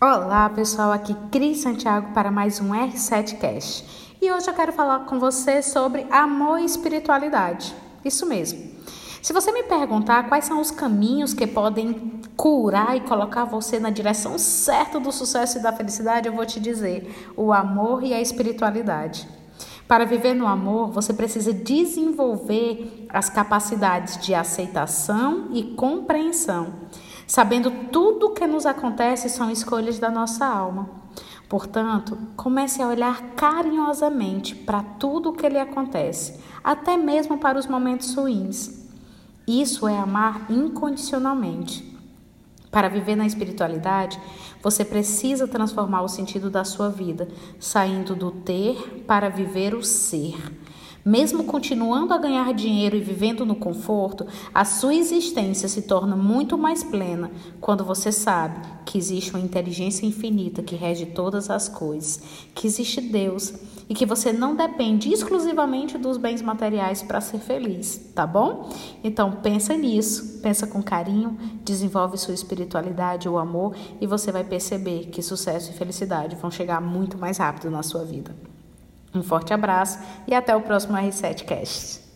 Olá pessoal, aqui Cris Santiago para mais um R7Cast e hoje eu quero falar com você sobre amor e espiritualidade. Isso mesmo. Se você me perguntar quais são os caminhos que podem curar e colocar você na direção certa do sucesso e da felicidade, eu vou te dizer: o amor e a espiritualidade. Para viver no amor, você precisa desenvolver as capacidades de aceitação e compreensão sabendo tudo o que nos acontece são escolhas da nossa alma. Portanto, comece a olhar carinhosamente para tudo o que lhe acontece, até mesmo para os momentos ruins. Isso é amar incondicionalmente. Para viver na espiritualidade, você precisa transformar o sentido da sua vida, saindo do ter para viver o ser. Mesmo continuando a ganhar dinheiro e vivendo no conforto, a sua existência se torna muito mais plena quando você sabe que existe uma inteligência infinita que rege todas as coisas, que existe Deus e que você não depende exclusivamente dos bens materiais para ser feliz, tá bom? Então pensa nisso, pensa com carinho, desenvolve sua espiritualidade, o amor e você vai perceber que sucesso e felicidade vão chegar muito mais rápido na sua vida. Um forte abraço e até o próximo R7Cast.